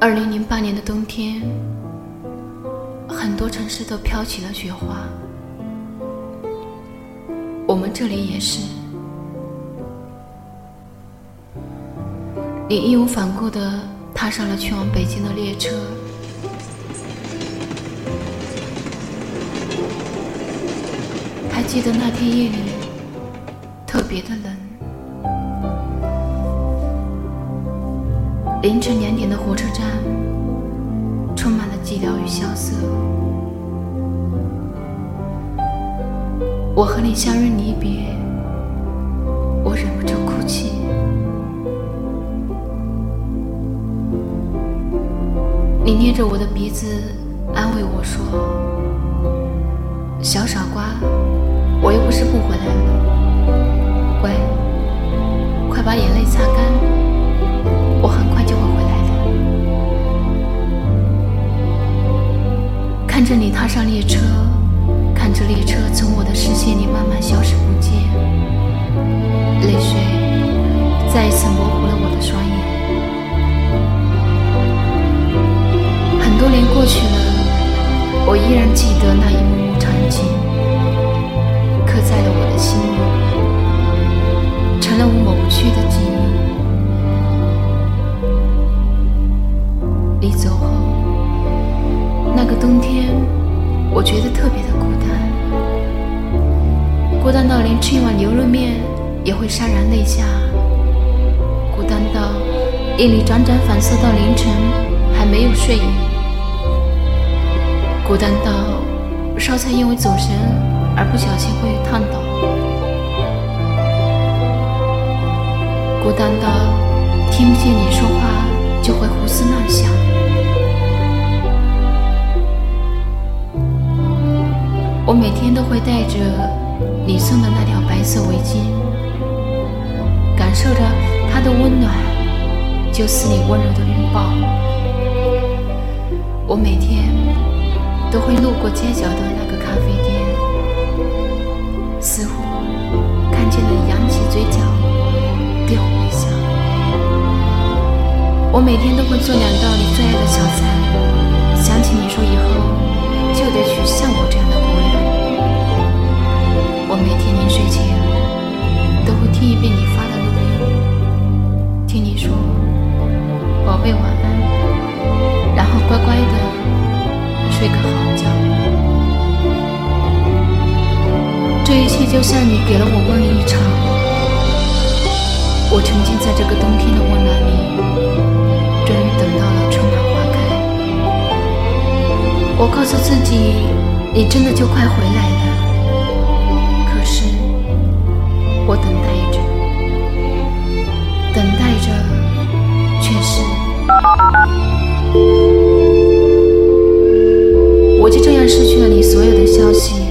二零零八年的冬天，很多城市都飘起了雪花，我们这里也是。你义无反顾地踏上了去往北京的列车，记得那天夜里特别的冷。凌晨两点的火车站，充满了寂寥与萧瑟。我和你相认离别，我忍不住哭泣。你捏着我的鼻子，安慰我说：“小傻瓜，我又不是不回来了，乖，快把眼泪擦干，我很快就会回来的。”看着你踏上列车，看着列车从我的身心里，成了我抹不去的记忆。你走后，那个冬天，我觉得特别的孤单，孤单到连吃一碗牛肉面也会潸然泪下，孤单到夜里辗转反侧到凌晨还没有睡意。孤单到烧菜因为走神而不小心会烫到，孤单到听不见你说话就会胡思乱想。我每天都会带着你送的那条白色围巾，感受着它的温暖，就似你温柔的拥抱。我每天。都会路过街角的那个咖啡店，似乎看见你扬起嘴角对我微笑。我每天都会做两道你最爱的小菜，想起你说以后就得娶像我这样的姑娘。我每天临睡前都会听一遍你发的录音，听你说“宝贝晚安”，然后乖乖的。睡个好觉，这一切就像你给了我梦一场。我沉浸在这个冬天的温暖里，终于等到了春暖花开。我告诉自己，你真的就快回来了。可是，我等待着，等待着，却是。我就这样失去了你所有的消息，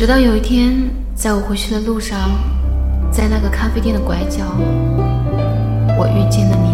直到有一天，在我回去的路上，在那个咖啡店的拐角，我遇见了你，